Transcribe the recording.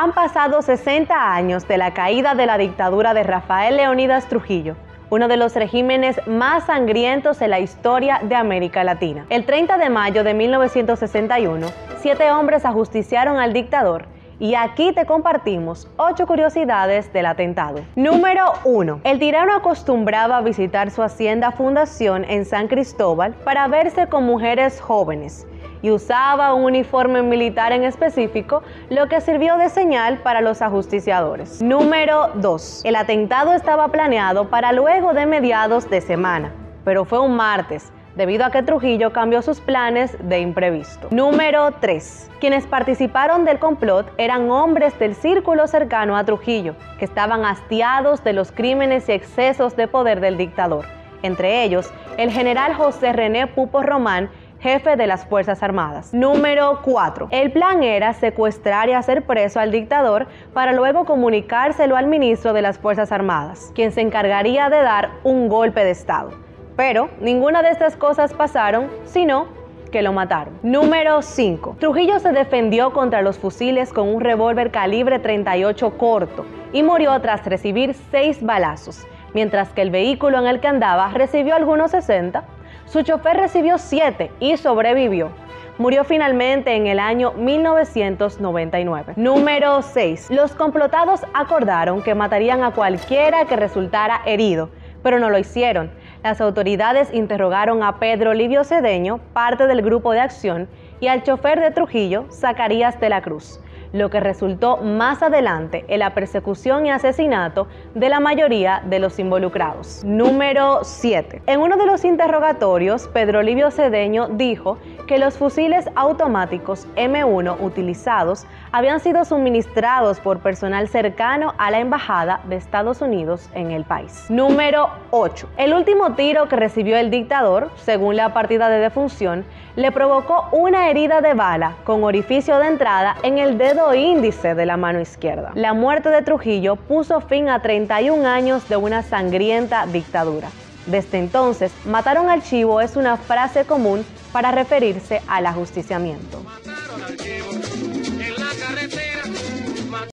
Han pasado 60 años de la caída de la dictadura de Rafael Leonidas Trujillo uno de los regímenes más sangrientos en la historia de América Latina. El 30 de mayo de 1961, siete hombres ajusticiaron al dictador y aquí te compartimos ocho curiosidades del atentado. Número 1. El tirano acostumbraba visitar su hacienda Fundación en San Cristóbal para verse con mujeres jóvenes y usaba un uniforme militar en específico, lo que sirvió de señal para los ajusticiadores. Número 2. El atentado estaba planeado para luego de mediados de semana, pero fue un martes debido a que Trujillo cambió sus planes de imprevisto. Número 3. Quienes participaron del complot eran hombres del círculo cercano a Trujillo, que estaban hastiados de los crímenes y excesos de poder del dictador. Entre ellos, el general José René Pupo Román, jefe de las Fuerzas Armadas. Número 4. El plan era secuestrar y hacer preso al dictador para luego comunicárselo al ministro de las Fuerzas Armadas, quien se encargaría de dar un golpe de Estado. Pero ninguna de estas cosas pasaron, sino que lo mataron. Número 5. Trujillo se defendió contra los fusiles con un revólver calibre 38 corto y murió tras recibir 6 balazos, mientras que el vehículo en el que andaba recibió algunos 60 su chofer recibió siete y sobrevivió. Murió finalmente en el año 1999. Número 6. Los complotados acordaron que matarían a cualquiera que resultara herido, pero no lo hicieron. Las autoridades interrogaron a Pedro Livio Cedeño, parte del grupo de acción, y al chofer de Trujillo, Zacarías de la Cruz lo que resultó más adelante en la persecución y asesinato de la mayoría de los involucrados. Número 7. En uno de los interrogatorios, Pedro Livio Cedeño dijo que los fusiles automáticos M1 utilizados habían sido suministrados por personal cercano a la Embajada de Estados Unidos en el país. Número 8. El último tiro que recibió el dictador, según la partida de defunción, le provocó una herida de bala con orificio de entrada en el dedo índice de la mano izquierda. La muerte de Trujillo puso fin a 31 años de una sangrienta dictadura. Desde entonces, mataron al chivo es una frase común para referirse al ajusticiamiento. Mataron al chivo en la carretera.